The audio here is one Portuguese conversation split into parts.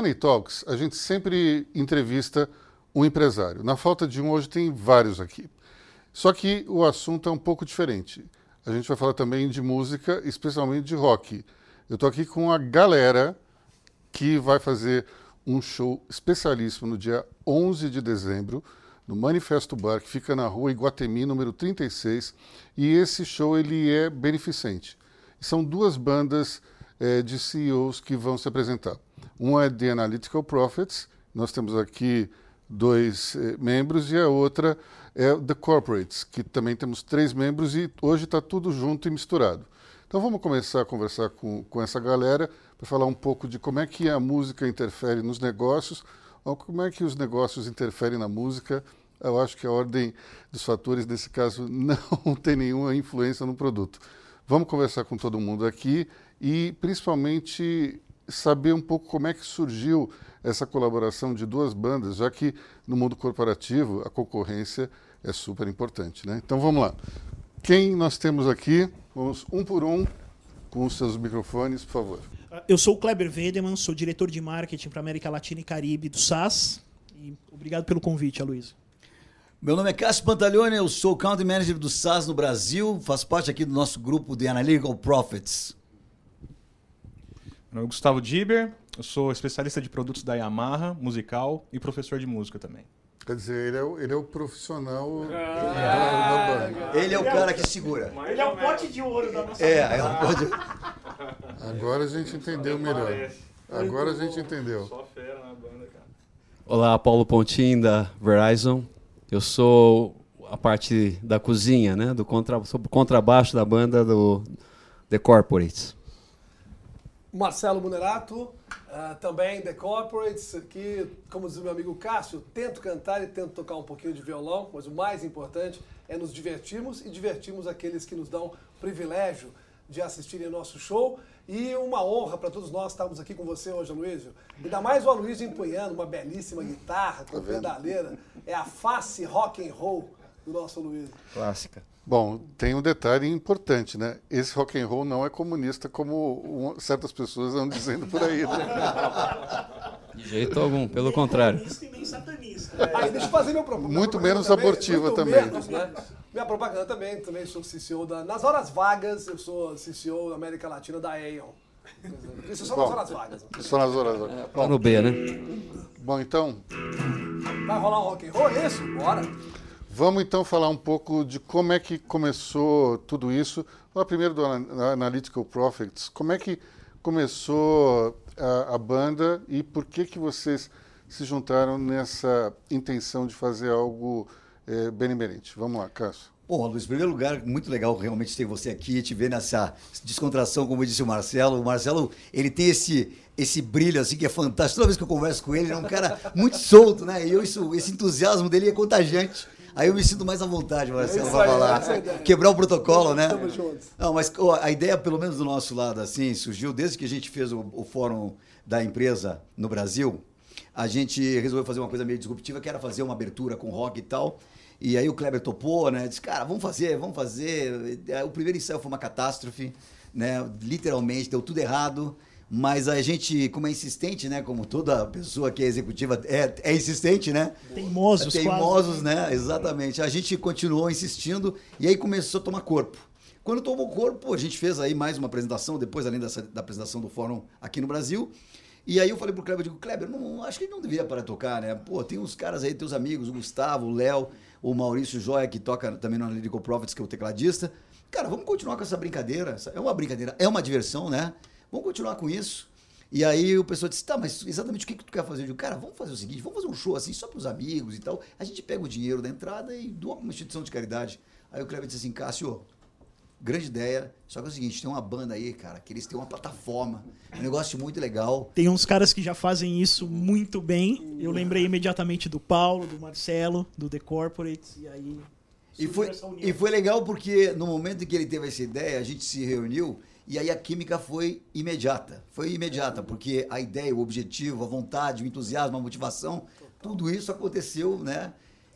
Money Talks, a gente sempre entrevista um empresário. Na falta de um, hoje tem vários aqui. Só que o assunto é um pouco diferente. A gente vai falar também de música, especialmente de rock. Eu estou aqui com a galera que vai fazer um show especialíssimo no dia 11 de dezembro, no Manifesto Bar, que fica na rua Iguatemi, número 36. E esse show ele é beneficente. São duas bandas é, de CEOs que vão se apresentar. Um é The Analytical Profits, nós temos aqui dois eh, membros, e a outra é The Corporates, que também temos três membros e hoje está tudo junto e misturado. Então vamos começar a conversar com, com essa galera para falar um pouco de como é que a música interfere nos negócios, ou como é que os negócios interferem na música. Eu acho que a ordem dos fatores, nesse caso, não tem nenhuma influência no produto. Vamos conversar com todo mundo aqui e, principalmente, saber um pouco como é que surgiu essa colaboração de duas bandas, já que no mundo corporativo a concorrência é super importante. Né? Então vamos lá. Quem nós temos aqui? Vamos um por um com os seus microfones, por favor. Eu sou o Kleber Vedeman, sou diretor de marketing para América Latina e Caribe do SAS. E obrigado pelo convite, Aloysio. Meu nome é Cássio Pantaleone, eu sou Country Manager do SAS no Brasil, faço parte aqui do nosso grupo de Analytical Profits. Meu nome é Gustavo Diber, eu sou especialista de produtos da Yamaha, musical e professor de música também. Quer dizer, ele é o, ele é o profissional ah, da, banda. Ele é o cara que segura. Ele é o pote de ouro da nossa É, é o pote de... Agora a gente entendeu melhor. Agora a gente entendeu. Só fera na banda, cara. Olá, Paulo Pontin da Verizon. Eu sou a parte da cozinha, né? Do contra, sou contrabaixo da banda do The Corporates. Marcelo Munerato, uh, também The Corporates, que, como diz o meu amigo Cássio, tento cantar e tento tocar um pouquinho de violão, mas o mais importante é nos divertirmos e divertirmos aqueles que nos dão privilégio de assistirem ao nosso show. E uma honra para todos nós estarmos aqui com você hoje, Aloysio. Ainda mais o Aloysio empunhando uma belíssima guitarra com tá pedaleira. É a face rock and roll do nosso Aloysio. Clássica. Bom, tem um detalhe importante, né? Esse rock and roll não é comunista como certas pessoas andam dizendo por aí. Né? De jeito algum, pelo contrário. E nem satanista. É. Aí deixa eu fazer meu propósito. Muito menos também, abortiva muito também. Menos, né? Minha propaganda também, também sou CCO da. Nas horas vagas, eu sou CCO da América Latina da Aeon. Isso só Bom, nas horas vagas. Só nas horas vagas. É, plano B, né? Bom, então. Vai rolar um rock and roll? É isso? Bora! Vamos então falar um pouco de como é que começou tudo isso. Falar primeiro do Analytical Profits. Como é que começou a, a, banda e por que que vocês se juntaram nessa intenção de fazer algo é, benemerente? Vamos lá, Cássio. Bom, Luiz, em primeiro lugar, muito legal realmente ter você aqui e te ver nessa descontração, como disse o Marcelo. O Marcelo, ele tem esse, esse brilho assim que é fantástico. Toda vez que eu converso com ele, ele é um cara muito solto, né? E eu, isso, esse entusiasmo dele é contagiante. Aí eu me sinto mais à vontade, Marcelo, é para falar. É Quebrar o protocolo, né? Estamos juntos. Não, mas a ideia, pelo menos do nosso lado, assim, surgiu desde que a gente fez o, o fórum da empresa no Brasil. A gente resolveu fazer uma coisa meio disruptiva, que era fazer uma abertura com rock e tal. E aí o Kleber topou, né? Disse, cara, vamos fazer, vamos fazer. O primeiro ensaio foi uma catástrofe, né? Literalmente, deu tudo errado. Mas a gente, como é insistente, né? Como toda pessoa que é executiva é, é insistente, né? Teimosos, Teimosos, quase. né? Exatamente. A gente continuou insistindo e aí começou a tomar corpo. Quando tomou corpo, a gente fez aí mais uma apresentação, depois, além dessa, da apresentação do fórum aqui no Brasil. E aí eu falei pro Kleber, eu digo, Kleber, não, acho que ele não deveria parar de tocar, né? Pô, tem uns caras aí, teus amigos, o Gustavo, o Léo, o Maurício Joia, que toca também no Analytical Profits, que é o tecladista. Cara, vamos continuar com essa brincadeira. É uma brincadeira, é uma diversão, né? Vamos continuar com isso. E aí o pessoal disse, tá, mas exatamente o que, que tu quer fazer? Eu digo, cara, vamos fazer o seguinte, vamos fazer um show assim, só para os amigos e tal. A gente pega o dinheiro da entrada e doa para uma instituição de caridade. Aí o Kleber disse assim, Cássio, grande ideia, só que é o seguinte, tem uma banda aí, cara, que eles têm uma plataforma, um negócio muito legal. Tem uns caras que já fazem isso muito bem. Eu lembrei imediatamente do Paulo, do Marcelo, do The Corporate, e aí... E foi, e foi legal porque no momento em que ele teve essa ideia, a gente se reuniu e aí a química foi imediata. Foi imediata, porque a ideia, o objetivo, a vontade, o entusiasmo, a motivação, tudo isso aconteceu, né?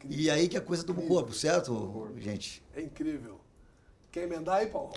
E aí que a coisa tomou corpo, certo, gente? É incrível. Quer emendar aí, Paulo?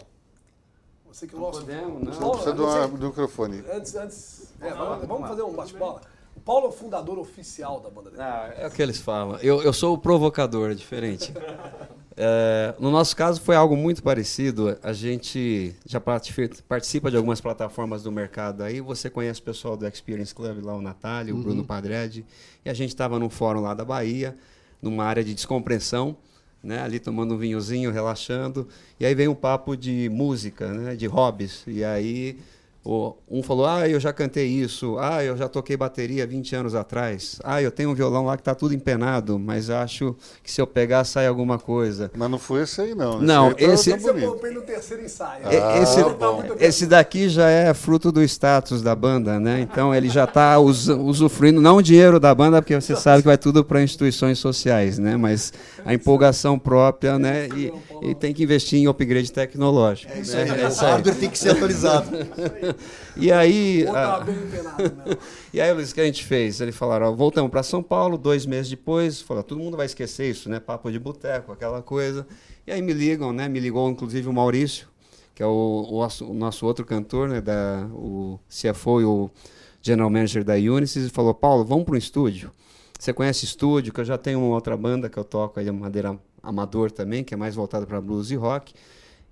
Você que é o nosso. Podemos, não. Não precisa do, do microfone. Antes, antes. É, vamos, vamos fazer um bate-bola. Paulo é o fundador oficial da banda Ah, é o que eles falam. Eu, eu sou o provocador, é diferente. É, no nosso caso foi algo muito parecido. A gente já parti- participa de algumas plataformas do mercado aí. Você conhece o pessoal do Experience Club lá, o Natália, o Bruno Padred. E a gente estava num fórum lá da Bahia, numa área de descompressão, né? ali tomando um vinhozinho, relaxando. E aí veio um papo de música, né? de hobbies. E aí um falou: Ah, eu já cantei isso. Ah, eu já toquei bateria 20 anos atrás. Ah, eu tenho um violão lá que está tudo empenado, mas acho que se eu pegar sai alguma coisa. Mas não foi esse aí, não. Não, aí tá- esse- tá Esse eu comprei no terceiro ensaio. Ah, esse, bom. esse daqui já é fruto do status da banda, né? Então ele já está usufruindo, não o dinheiro da banda, porque você sabe que vai tudo para instituições sociais, né? Mas a empolgação própria, né? E, e tem que investir em upgrade tecnológico. É isso né? aí. É aí. hardware tem que ser atualizado. E aí. Ou a- tá bem empenado, né? E aí, Luiz, o que a gente fez? Eles falaram, ó, voltamos para São Paulo, dois meses depois, falou, todo mundo vai esquecer isso, né? Papo de boteco, aquela coisa. E aí me ligam, né? Me ligou, inclusive, o Maurício, que é o, o nosso, o nosso outro cantor, né? Da, o CFO e o General Manager da Unisys, e falou, Paulo, vamos para um estúdio. Você conhece estúdio, que eu já tenho uma outra banda que eu toco aí, a Madeira Amador também, que é mais voltada para blues e rock.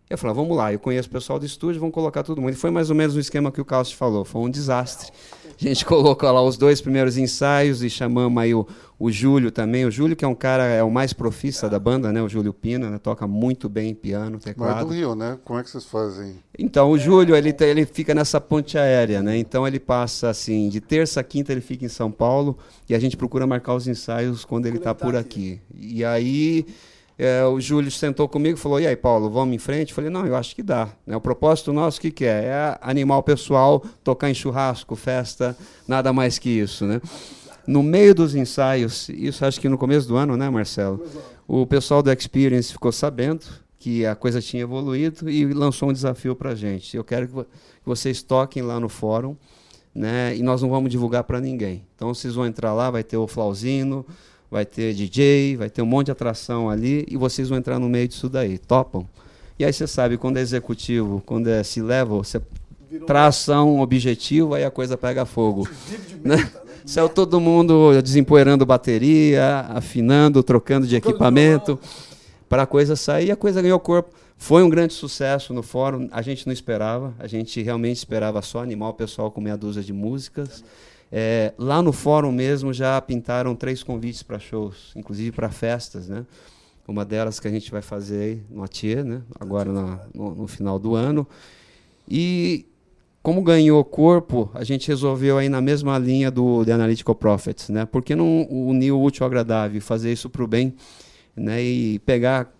Eu falei, vamos lá, eu conheço o pessoal do estúdio, vamos colocar todo mundo. E foi mais ou menos o esquema que o Carlos falou, foi um desastre. A gente colocou lá os dois primeiros ensaios e chamamos aí o, o Júlio também. O Júlio, que é um cara, é o mais profissa da banda, né? O Júlio Pina, né? Toca muito bem piano, Mas é teclado. do Rio, né? Como é que vocês fazem? Então, o Júlio, ele, te- ele fica nessa ponte aérea, né? Então, ele passa, assim, de terça a quinta ele fica em São Paulo e a gente procura marcar os ensaios quando ele está tá por aqui. aqui. E aí, é, o Júlio sentou comigo e falou, e aí, Paulo, vamos em frente? Eu falei, não, eu acho que dá. Né? O propósito nosso, o que, que é? É animar o pessoal, tocar em churrasco, festa, nada mais que isso, né? No meio dos ensaios, isso acho que no começo do ano, né, Marcelo? O pessoal do Experience ficou sabendo que a coisa tinha evoluído e lançou um desafio para gente. Eu quero que vocês toquem lá no fórum, né? E nós não vamos divulgar para ninguém. Então vocês vão entrar lá, vai ter o Flauzino, vai ter DJ, vai ter um monte de atração ali e vocês vão entrar no meio disso daí. Topam? E aí você sabe, quando é executivo, quando é C-level, você Virou traça um objetivo, aí a coisa pega fogo. Né? meta, né? Saiu todo mundo desempoeirando bateria, afinando, trocando de equipamento, para a coisa sair. E a coisa ganhou corpo. Foi um grande sucesso no fórum. A gente não esperava. A gente realmente esperava só animar o pessoal com meia dúzia de músicas. É, lá no fórum mesmo já pintaram três convites para shows, inclusive para festas, né? Uma delas que a gente vai fazer aí no Atier, né? Agora na- no, no final do ano. E como ganhou corpo, a gente resolveu aí na mesma linha do The Analytical Prophets, né? Por que não unir o útil ao agradável, fazer isso para o bem, né? E pegar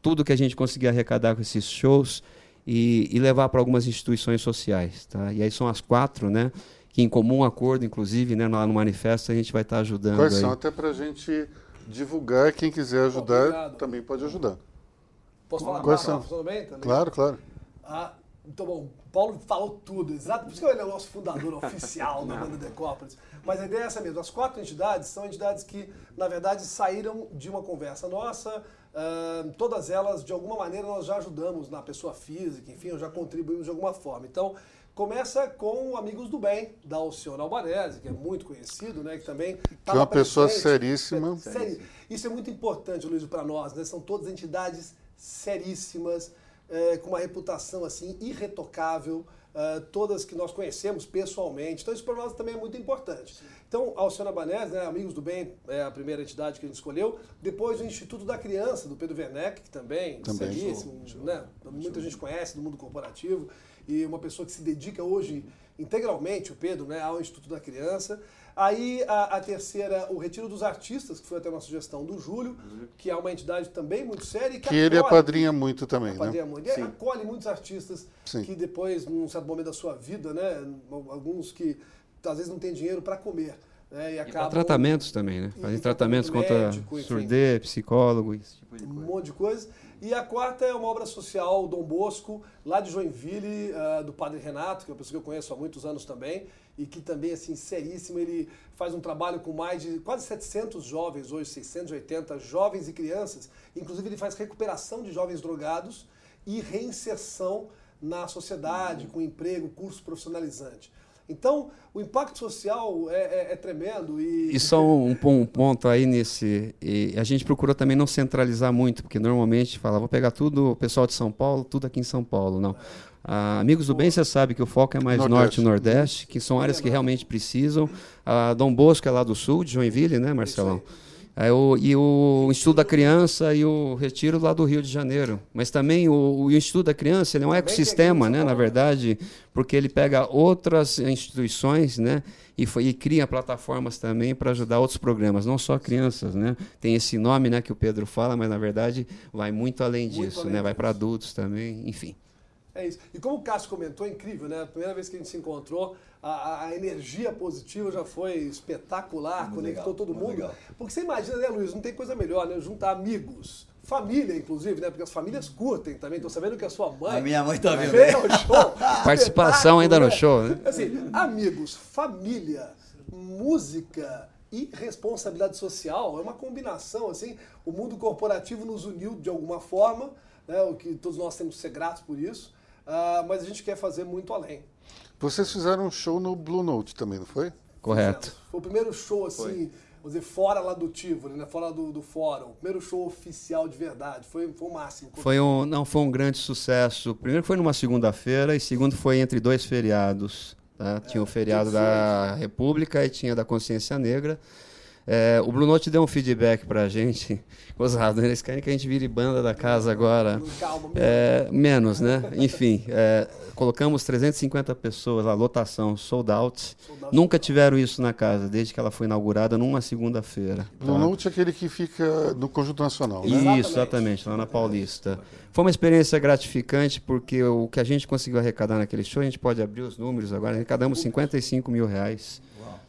tudo que a gente conseguir arrecadar com esses shows e, e levar para algumas instituições sociais, tá? E aí são as quatro, né? Que em comum acordo, inclusive, né? Lá no manifesto a gente vai estar ajudando. Quais aí. são? Até para a gente divulgar. Quem quiser ajudar Obrigado. também pode ajudar. Posso falar Quais tá, são? Funciona bem também? Claro, claro. Ah, então, bom, o Paulo falou tudo, exato. Por isso que ele é o nosso fundador oficial da banda Decópolis. Mas a ideia é essa mesmo. As quatro entidades são entidades que, na verdade, saíram de uma conversa nossa. ah, todas elas, de alguma maneira, nós já ajudamos na pessoa física, enfim, já contribuímos de alguma forma. Então, começa com o Amigos do Bem, da Alcione Albanese, que é muito conhecido, né? Que também Que é uma pessoa presente. seríssima. Sério, isso é muito importante, Luiz, para nós, né? São todas entidades seríssimas, eh, com uma reputação assim irretocável, eh, todas que nós conhecemos pessoalmente. Então isso para nós também é muito importante. Então, a Alciona Banés, né, Amigos do Bem, é a primeira entidade que a gente escolheu. Depois o Instituto da Criança, do Pedro Werneck, que também, Também. seríssimo, né? Muita gente conhece do mundo corporativo e uma pessoa que se dedica hoje integralmente, o Pedro, né, ao Instituto da Criança. Aí a, a terceira, o Retiro dos Artistas, que foi até uma sugestão do Júlio, que é uma entidade também muito séria e que, Que ele apadrinha muito também, apadrinha né? muito. E acolhe muitos artistas Sim. que depois, num certo momento da sua vida, né, alguns que às vezes não têm dinheiro para comer. Né, e E acabam tratamentos também, né? E Fazem tratamento tratamentos contra surdez, psicólogo, esse tipo de um coisa. monte de coisa. E a quarta é uma obra social, Dom Bosco, lá de Joinville, ah, do Padre Renato, que é uma pessoa que eu conheço há muitos anos também, e que também, assim, seríssimo, ele faz um trabalho com mais de quase 700 jovens hoje, 680 jovens e crianças. Inclusive, ele faz recuperação de jovens drogados e reinserção na sociedade, com emprego, curso profissionalizante. Então, o impacto social é, é- é tremendo. E, E só um, um ponto aí nesse. a gente procurou também não centralizar muito, porque normalmente fala, vou pegar tudo, o pessoal de São Paulo, tudo aqui em São Paulo. Não. Ah, Amigos do Bem, você sabe que o foco é mais Nordeste. norte e nordeste, que são áreas que realmente precisam. A Dom Bosco é lá do sul, de Joinville, né, Marcelão? Aí o- e o Instituto da Criança e o Retiro lá do Rio de Janeiro. Mas também o, o Instituto da Criança ele é um ecossistema, né, na Paulo. verdade, porque ele pega outras instituições né, e, foi- e cria plataformas também para ajudar outros programas, não só crianças. Né? Tem esse nome né, que o Pedro fala, mas na verdade vai muito além Muito disso, além né? vai para adultos também, enfim. É isso. E como o Cássio comentou, é incrível, né? A primeira vez que a gente se encontrou, a, a- energia positiva já foi espetacular, Muito conectou legal, todo mundo. legal. Porque você imagina, né, Luiz? Não tem coisa melhor, né? Juntar amigos, família, inclusive, né? Porque as famílias curtem também. Tô sabendo que a sua mãe. A minha mãe tá vendo. veio ao show. Participação ainda no show, né? Assim, amigos, família, música e responsabilidade social é uma combinação, assim. O mundo corporativo nos uniu de alguma forma, né? O que todos nós temos que ser gratos por isso. Ah, mas a gente quer fazer muito além. Vocês fizeram um show no Blue Note também, não foi? Correto. Foi o primeiro show, assim, vamos dizer, fora lá do Tivoli, né? Fora do, do fórum. O primeiro show oficial de verdade. Foi, foi o máximo. Foi um, não, foi um grande sucesso. Primeiro foi numa segunda-feira e segundo foi entre dois feriados. tá? Tinha o feriado da República e tinha da Consciência Negra. É, o Blue Note deu um feedback pra gente. Gozado, né? Eles querem que a gente vire banda da casa agora. É, menos, né? Enfim, é, colocamos 350 pessoas lá, lotação, sold out. Sold out. Nunca tiveram isso na casa, desde que ela foi inaugurada numa segunda-feira. Blue tá? Note é aquele que fica no Conjunto Nacional, né? Isso, exatamente, lá na Paulista. Foi uma experiência gratificante, porque o que a gente conseguiu arrecadar naquele show, a gente pode abrir os números agora, arrecadamos 55 mil reais.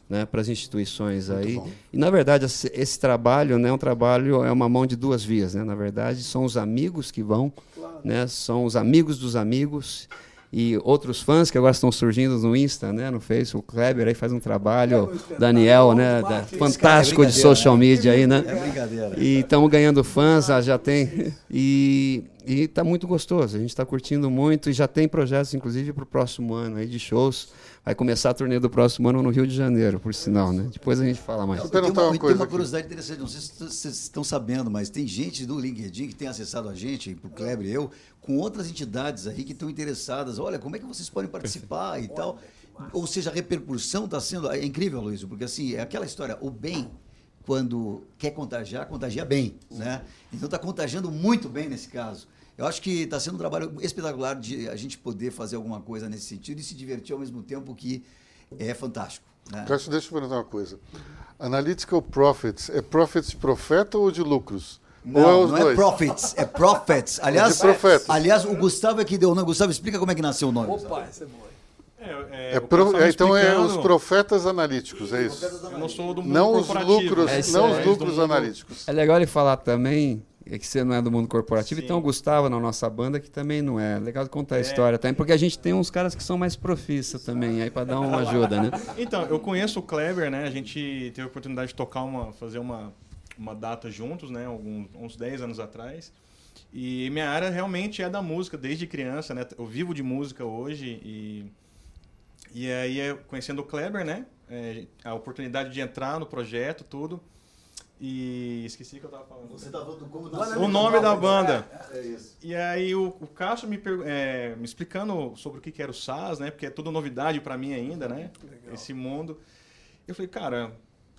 Né, para as instituições aí. bom. E na verdade esse, esse trabalho, né, é um trabalho é uma mão de duas vias, né? Na verdade, são os amigos que vão, Claro. né? São os amigos dos amigos e outros fãs que agora estão surgindo no Insta, né, no Facebook. O Kleber aí faz um trabalho, É Daniel, né, cara é fantástico de social né? media aí, né? É brincadeira. E estamos ganhando fãs, ah, já tem. E, e tá muito gostoso. A gente está curtindo muito e já tem projetos, inclusive, para o próximo ano aí de shows. Vai começar a turnê do próximo ano no Rio de Janeiro, por sinal, né? Depois a gente fala mais. Eu Tem perguntar uma, uma tem uma aqui. curiosidade interessante, não sei se vocês estão sabendo, mas tem gente do LinkedIn que tem acessado a gente, o Kleber e eu, com outras entidades aí que estão interessadas. Olha, como é que vocês podem participar e tal. Ou seja, a repercussão está sendo. É incrível, Luiz, porque assim, é aquela história, o bem, quando quer contagiar, contagia bem. Né? Então está contagiando muito bem nesse caso. Eu acho que está sendo um trabalho espetacular de a gente poder fazer alguma coisa nesse sentido e se divertir ao mesmo tempo que é fantástico. Né? Cássio, deixa eu perguntar uma coisa. Analytical Profits, é profits de profeta ou de lucros? ou é Não, os não dois? é Profits, é Prophets. Aliás, de profetas. aliás, o Gustavo é que deu o nome. Gustavo, explica como é que nasceu o nome. Opa, isso é bom. É, É o pro- é, então é os profetas analíticos, é isso? Eu não sou do mundo Não os lucros, É não os lucros analíticos. É legal ele falar também é que você não é do mundo corporativo, Sim. então o Gustavo na nossa banda que também não é. Legal contar a É. história também, porque a gente tem uns caras que são mais profissa também, aí para dar uma ajuda, né? Então, eu conheço o Kleber, né? A gente teve a oportunidade de tocar uma, fazer uma, uma data juntos, né? Alguns, uns 10 anos atrás. E minha área realmente é da música, desde criança, né? Eu vivo de música hoje e... E aí, é, conhecendo o Kleber, né? É, a oportunidade de entrar no projeto, tudo. E esqueci o que eu tava falando. Você tá falando como O nome da banda. É isso. E aí o, o Cássio me, pergu- é, me explicando sobre o que que era o SAS, né? Porque é tudo novidade para mim ainda, né? Esse mundo. Eu falei, cara,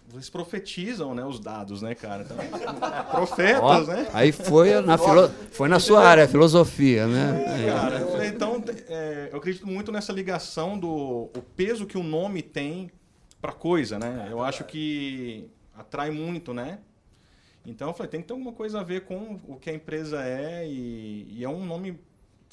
vocês profetizam, né? Os dados, né, cara? Então, profetas, Ó, né? Aí foi na, filo- foi na sua área, filosofia, né? Aí, Cara, eu falei, então, é, eu acredito muito nessa ligação do o peso que o nome tem pra coisa, né? Eu acho que atrai muito, né? Então eu falei, tem que ter alguma coisa a ver com o que a empresa é e, e é um nome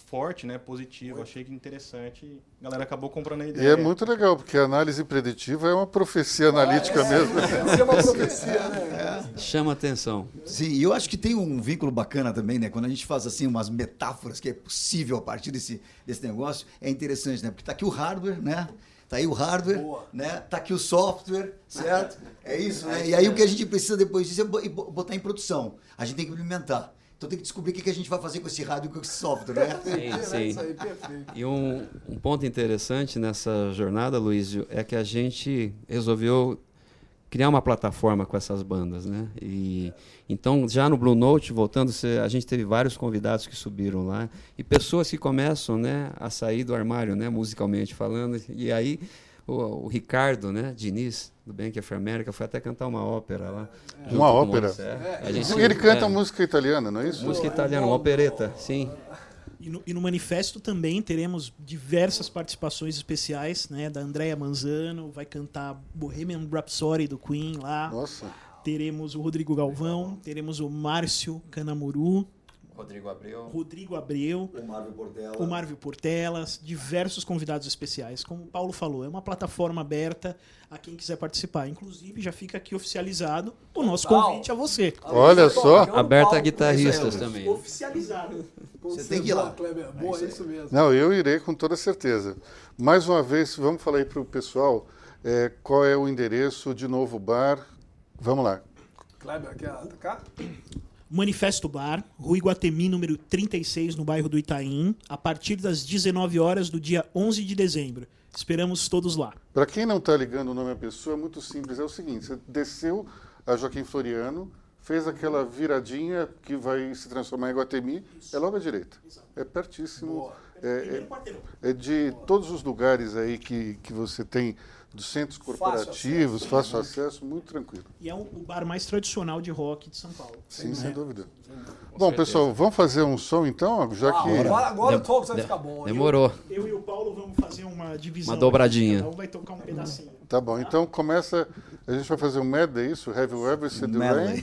forte, né? Positivo. Achei que interessante e a galera acabou comprando a E ideia. é muito legal, porque a análise preditiva é uma profecia analítica mesmo. Isso é uma profecia, né? Chama atenção. Sim, e eu acho que tem um vínculo bacana também, né? Quando a gente faz assim umas metáforas que é possível a partir desse, desse negócio, é interessante, né? Porque tá aqui o hardware, né? Tá aí o hardware, Boa. né? Tá aqui o software, certo? É isso, né? E aí o que a gente precisa depois disso é bo- bo- botar em produção. A gente tem que implementar. Então tem que descobrir o que a gente vai fazer com esse rádio e com esse software, né? Sim, É sim. isso aí, perfeito. E um, um ponto interessante nessa jornada, Luísio, é que a gente resolveu criar uma plataforma com essas bandas, né? E então já no Blue Note, voltando, a gente teve vários convidados que subiram lá e pessoas que começam, né, a sair do armário, né, musicalmente falando. E aí o, o Ricardo, né, Diniz, do Bank of America, foi até cantar uma ópera lá. junto Uma ópera? É. Gente- Ele canta é, música italiana, não é isso? música italiana, uma opereta, sim. E no, e no manifesto também teremos diversas participações especiais, né? Da Andrea Manzano, vai cantar Bohemian Rhapsody do Queen lá. Nossa. Teremos o Rodrigo Galvão, teremos o Márcio Canamuru, Rodrigo Abreu. Rodrigo Abreu, O Marvel Portela. o Marvio Portelas, diversos convidados especiais. Como o Paulo falou, é uma plataforma aberta a quem quiser participar. Inclusive, já fica aqui oficializado o nosso convite a você. Olha só. Aberta a guitarristas também. Oficializado. Você você tem que ir lá. Kleber. Boa, é isso mesmo. Não, eu irei com toda certeza. Mais uma vez, vamos falar aí para o pessoal é, qual é o endereço de novo bar. Vamos lá. Kleber, quer atacar? Manifesto Bar, Rua Iguatemi, número 36, no bairro do Itaim, a partir das 19 horas do dia 11 de dezembro. Esperamos todos lá. Para quem não está ligando o nome à pessoa, é muito simples. É o seguinte: você desceu a Joaquim Floriano, fez aquela viradinha que vai se transformar em Guatemi, é logo à direita. É pertíssimo. É, é- é de todos os lugares aí que, que você tem dos centros corporativos, fácil acesso, muito tranquilo. E é o o bar mais tradicional de rock de São Paulo. Sim, Né? sem dúvida. Bom, pessoal, vamos fazer um som então, já Ah, que. agora agora o talk vai ficar bom. Demorou. Eu e o Paulo vamos fazer uma divisão. Uma dobradinha. Cada um vai tocar um pedacinho. Tá bom, então começa. A gente vai fazer um medley, isso? Have you ever seen the rain?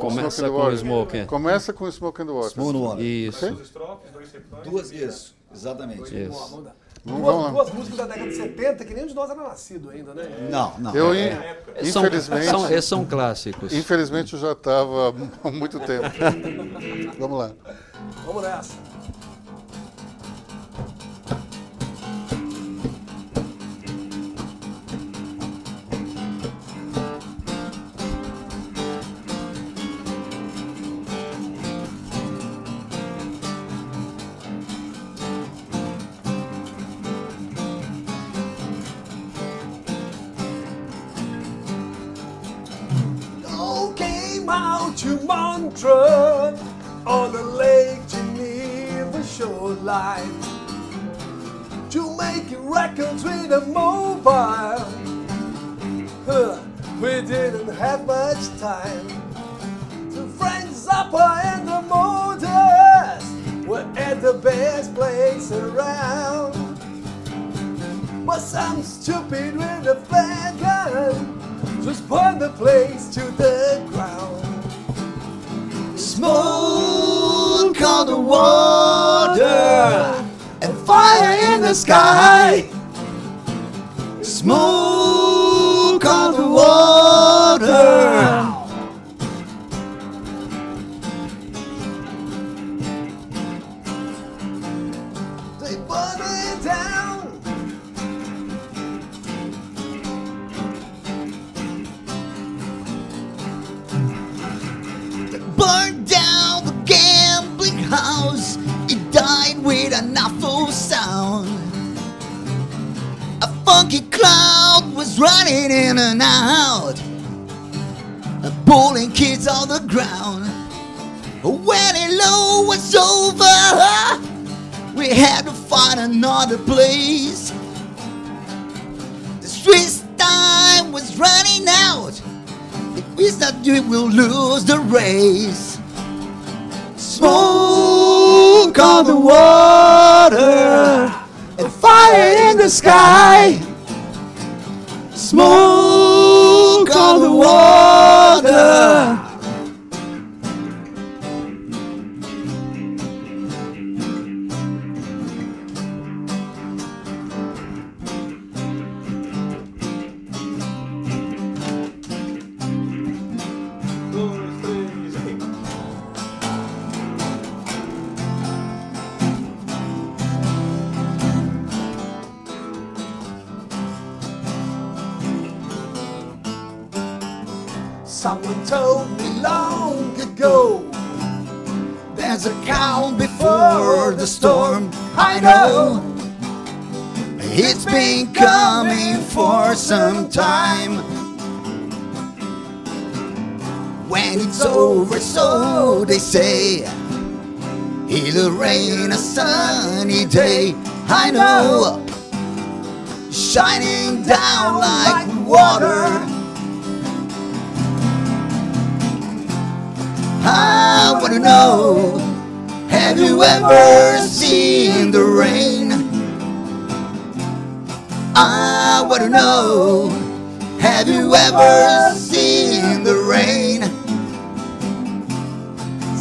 Começa Smoke and com. Smoke. Começa com Smoke and Water. Smoke and Water. Isso. Duas estrofes, dois refrões. Duas, isso. Exatamente. Boa, Isso. Duas, lá. duas músicas da década de 70 que nenhum de nós era nascido ainda, né? Não, não. Eu, É, São, infelizmente, são, esses são clássicos. infelizmente eu já estava há muito tempo. Vamos lá. Vamos nessa. Make records with a mobile. Huh, we didn't have much time. The friends Zappa and the Motors were at the best place around. But some stupid with a flag gun just burn the place to the ground. Smoke on the water fire in the sky. Smoke on the water. They burn in and out, pulling kids on the ground. When it low was over, we had to find another place. The street's time was running out. If we stop doing, we'll lose the race. Smoke on the water and fire in the sky. Smoke on the water. Told me long ago There's a calm before the storm. I know it's been coming for some time. When it's over, so they say, it'll rain a sunny day. I know, shining down like water. I wanna know, have you ever seen the rain? I wanna know, have you ever seen the rain?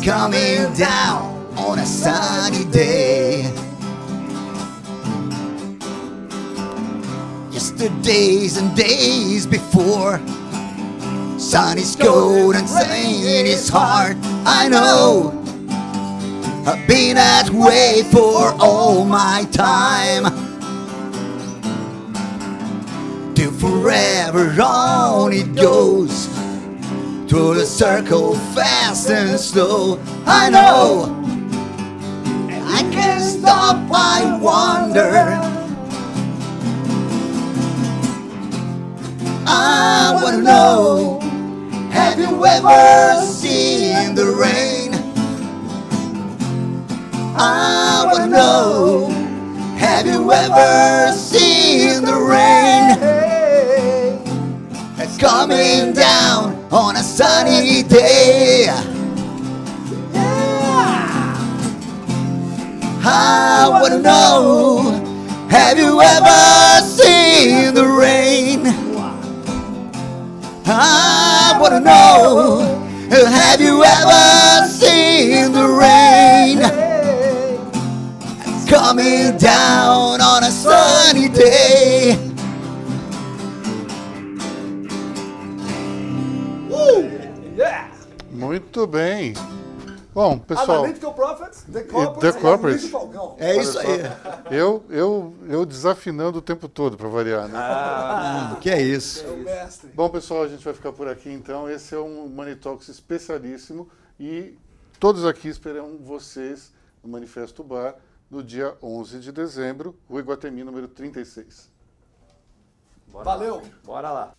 Coming down on a sunny day. Yesterdays and days before. Sun is cold and rain is hard. I know. I've been that way for all my time. Till forever on it goes. Through the circle, fast and slow. I know. I can't stop, I wonder. I wanna know you ever seen the rain? I wanna know Have you ever seen the rain? It's coming down on a sunny day I wanna know Have you ever seen the rain? I wanna know Have you ever seen the rain Coming down on a sunny day Yeah! Muito bem. Bom, pessoal. Analytical Profits, The Corporate, the corporate. É, é isso aí. Eu, eu, eu desafinando o tempo todo, para variar, né? Ah, que é isso. É Bom, pessoal, a gente vai ficar por aqui então. Esse é um Money Talks especialíssimo e todos aqui esperam vocês no Manifesto Bar no dia 11 de dezembro, Rua Iguatemi, número 36. Bora Valeu! Lá. Bora lá!